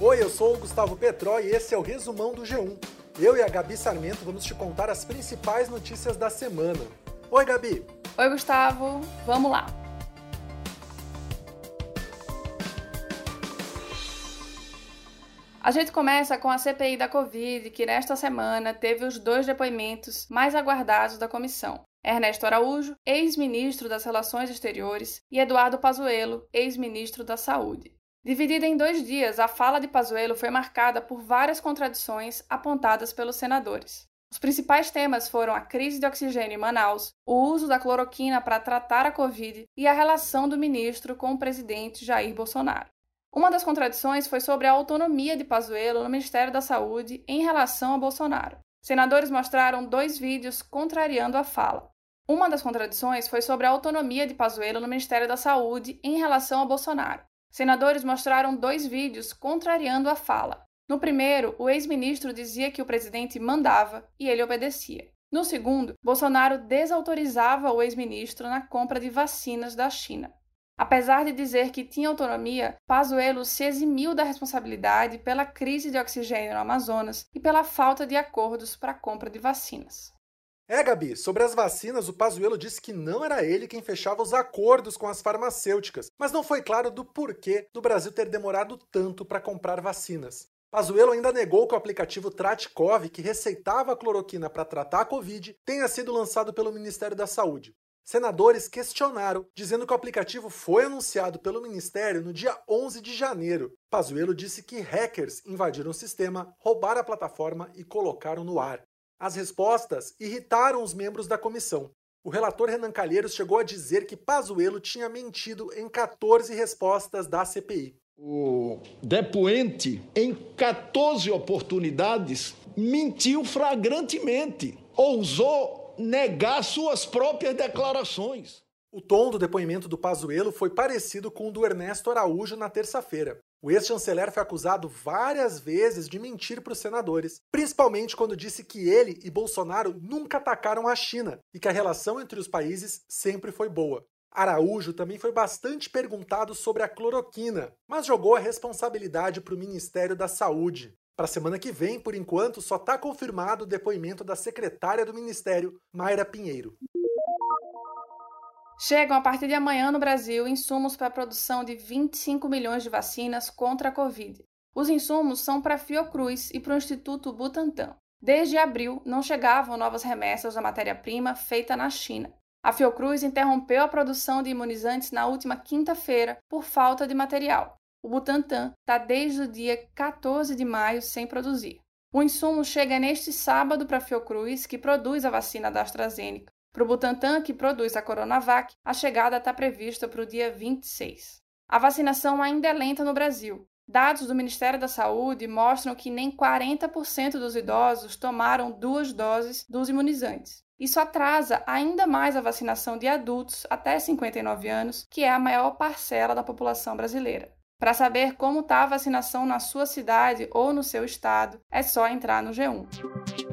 Oi, eu sou o Gustavo Petró e esse é o resumão do G1. Eu e a Gabi Sarmento vamos te contar as principais notícias da semana. Oi, Gabi. Oi, Gustavo. Vamos lá. A gente começa com a CPI da Covid, que nesta semana teve os dois depoimentos mais aguardados da comissão. Ernesto Araújo, ex-ministro das Relações Exteriores, e Eduardo Pazuello, ex-ministro da Saúde. Dividida em dois dias, a fala de Pazuello foi marcada por várias contradições apontadas pelos senadores. Os principais temas foram a crise de oxigênio em Manaus, o uso da cloroquina para tratar a Covid e a relação do ministro com o presidente Jair Bolsonaro. Uma das contradições foi sobre a autonomia de Pazuello no Ministério da Saúde em relação a Bolsonaro. Senadores mostraram dois vídeos contrariando a fala. Uma das contradições foi sobre a autonomia de Pazuello no Ministério da Saúde em relação a Bolsonaro. Senadores mostraram dois vídeos contrariando a fala. No primeiro, o ex-ministro dizia que o presidente mandava e ele obedecia. No segundo, Bolsonaro desautorizava o ex-ministro na compra de vacinas da China. Apesar de dizer que tinha autonomia, Pazuello se eximiu da responsabilidade pela crise de oxigênio no Amazonas e pela falta de acordos para a compra de vacinas. É, Gabi, sobre as vacinas, o Pazuello disse que não era ele quem fechava os acordos com as farmacêuticas, mas não foi claro do porquê do Brasil ter demorado tanto para comprar vacinas. Pazuello ainda negou que o aplicativo Tratkov, que receitava a cloroquina para tratar a Covid, tenha sido lançado pelo Ministério da Saúde. Senadores questionaram, dizendo que o aplicativo foi anunciado pelo Ministério no dia 11 de janeiro. Pazuello disse que hackers invadiram o sistema, roubaram a plataforma e colocaram no ar. As respostas irritaram os membros da comissão. O relator Renan Calheiros chegou a dizer que Pazuello tinha mentido em 14 respostas da CPI. O depoente, em 14 oportunidades, mentiu flagrantemente, ousou negar suas próprias declarações. O tom do depoimento do Pazuello foi parecido com o do Ernesto Araújo na terça-feira. O ex-chanceler foi acusado várias vezes de mentir para os senadores, principalmente quando disse que ele e Bolsonaro nunca atacaram a China e que a relação entre os países sempre foi boa. Araújo também foi bastante perguntado sobre a cloroquina, mas jogou a responsabilidade para o Ministério da Saúde. Para a semana que vem, por enquanto, só está confirmado o depoimento da secretária do Ministério, Mayra Pinheiro. Chegam a partir de amanhã no Brasil insumos para a produção de 25 milhões de vacinas contra a Covid. Os insumos são para a Fiocruz e para o Instituto Butantan. Desde abril, não chegavam novas remessas da matéria-prima feita na China. A Fiocruz interrompeu a produção de imunizantes na última quinta-feira por falta de material. O Butantan está desde o dia 14 de maio sem produzir. O insumo chega neste sábado para a Fiocruz, que produz a vacina da AstraZeneca. Para o Butantan, que produz a Coronavac, a chegada está prevista para o dia 26. A vacinação ainda é lenta no Brasil. Dados do Ministério da Saúde mostram que nem 40% dos idosos tomaram duas doses dos imunizantes. Isso atrasa ainda mais a vacinação de adultos até 59 anos, que é a maior parcela da população brasileira. Para saber como está a vacinação na sua cidade ou no seu estado, é só entrar no G1.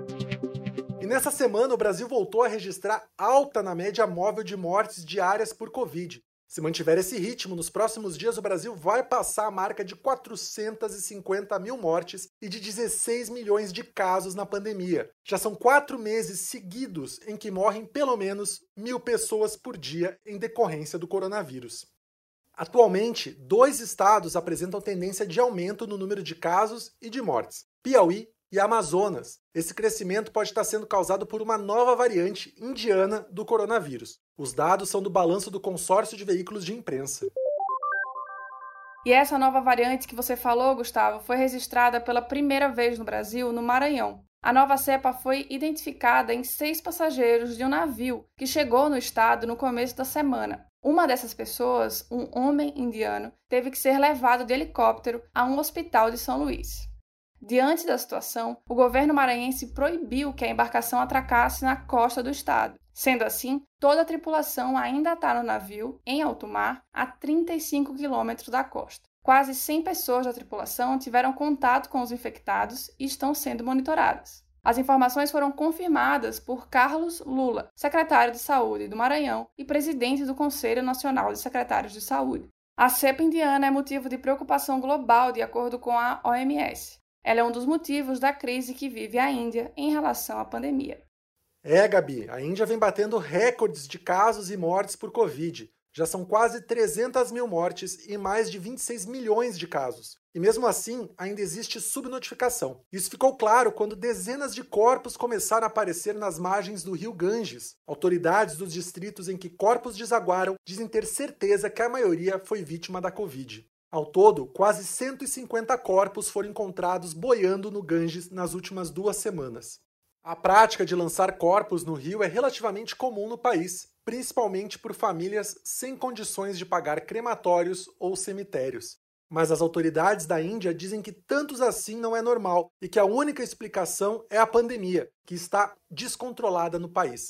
E nessa semana o Brasil voltou a registrar alta na média móvel de mortes diárias por Covid. Se mantiver esse ritmo, nos próximos dias o Brasil vai passar a marca de 450 mil mortes e de 16 milhões de casos na pandemia. Já são quatro meses seguidos em que morrem pelo menos mil pessoas por dia em decorrência do coronavírus. Atualmente, dois estados apresentam tendência de aumento no número de casos e de mortes: Piauí e Amazonas. Esse crescimento pode estar sendo causado por uma nova variante indiana do coronavírus. Os dados são do balanço do consórcio de veículos de imprensa. E essa nova variante que você falou, Gustavo, foi registrada pela primeira vez no Brasil, no Maranhão. A nova cepa foi identificada em seis passageiros de um navio que chegou no estado no começo da semana. Uma dessas pessoas, um homem indiano, teve que ser levado de helicóptero a um hospital de São Luís. Diante da situação, o governo maranhense proibiu que a embarcação atracasse na costa do estado. Sendo assim, toda a tripulação ainda está no navio, em alto mar, a 35 quilômetros da costa. Quase 100 pessoas da tripulação tiveram contato com os infectados e estão sendo monitoradas. As informações foram confirmadas por Carlos Lula, secretário de Saúde do Maranhão e presidente do Conselho Nacional de Secretários de Saúde. A cepa indiana é motivo de preocupação global, de acordo com a OMS. Ela é um dos motivos da crise que vive a Índia em relação à pandemia. É, Gabi, a Índia vem batendo recordes de casos e mortes por Covid. Já são quase 300 mil mortes e mais de 26 milhões de casos. E mesmo assim, ainda existe subnotificação. Isso ficou claro quando dezenas de corpos começaram a aparecer nas margens do rio Ganges. Autoridades dos distritos em que corpos desaguaram dizem ter certeza que a maioria foi vítima da Covid. Ao todo, quase 150 corpos foram encontrados boiando no Ganges nas últimas duas semanas. A prática de lançar corpos no rio é relativamente comum no país, principalmente por famílias sem condições de pagar crematórios ou cemitérios. Mas as autoridades da Índia dizem que tantos assim não é normal e que a única explicação é a pandemia, que está descontrolada no país.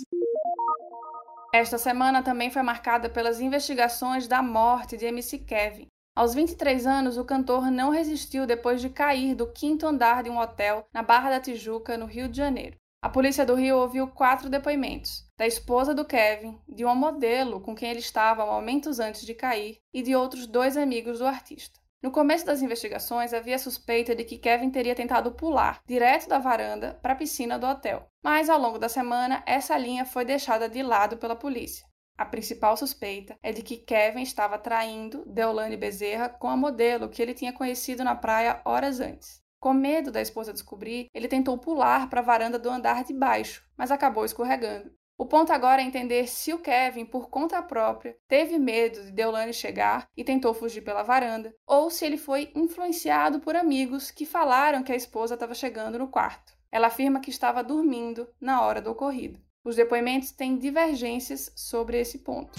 Esta semana também foi marcada pelas investigações da morte de MC Kevin. Aos 23 anos, o cantor não resistiu depois de cair do quinto andar de um hotel na Barra da Tijuca, no Rio de Janeiro. A polícia do Rio ouviu quatro depoimentos: da esposa do Kevin, de uma modelo com quem ele estava momentos antes de cair e de outros dois amigos do artista. No começo das investigações, havia suspeita de que Kevin teria tentado pular direto da varanda para a piscina do hotel, mas ao longo da semana essa linha foi deixada de lado pela polícia. A principal suspeita é de que Kevin estava traindo Deolane Bezerra com a modelo que ele tinha conhecido na praia horas antes. Com medo da esposa descobrir, ele tentou pular para a varanda do andar de baixo, mas acabou escorregando. O ponto agora é entender se o Kevin, por conta própria, teve medo de Deolane chegar e tentou fugir pela varanda, ou se ele foi influenciado por amigos que falaram que a esposa estava chegando no quarto. Ela afirma que estava dormindo na hora do ocorrido. Os depoimentos têm divergências sobre esse ponto.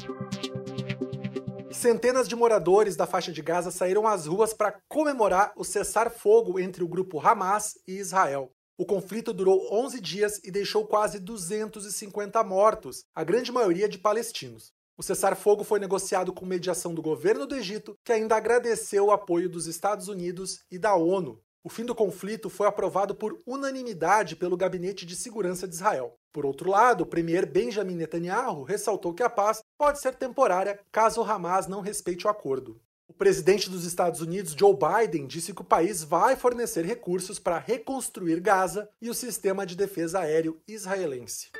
Centenas de moradores da faixa de Gaza saíram às ruas para comemorar o cessar-fogo entre o grupo Hamas e Israel. O conflito durou 11 dias e deixou quase 250 mortos, a grande maioria de palestinos. O cessar-fogo foi negociado com mediação do governo do Egito, que ainda agradeceu o apoio dos Estados Unidos e da ONU. O fim do conflito foi aprovado por unanimidade pelo Gabinete de Segurança de Israel. Por outro lado, o premier Benjamin Netanyahu ressaltou que a paz pode ser temporária caso o Hamas não respeite o acordo. O presidente dos Estados Unidos, Joe Biden, disse que o país vai fornecer recursos para reconstruir Gaza e o sistema de defesa aéreo israelense.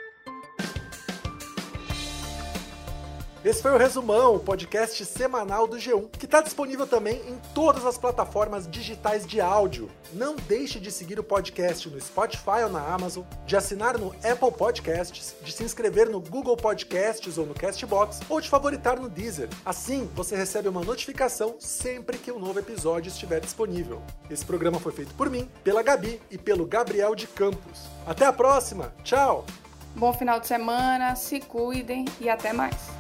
Esse foi o Resumão, o podcast semanal do G1, que está disponível também em todas as plataformas digitais de áudio. Não deixe de seguir o podcast no Spotify ou na Amazon, de assinar no Apple Podcasts, de se inscrever no Google Podcasts ou no Castbox, ou de favoritar no Deezer. Assim, você recebe uma notificação sempre que um novo episódio estiver disponível. Esse programa foi feito por mim, pela Gabi e pelo Gabriel de Campos. Até a próxima! Tchau! Bom final de semana, se cuidem e até mais!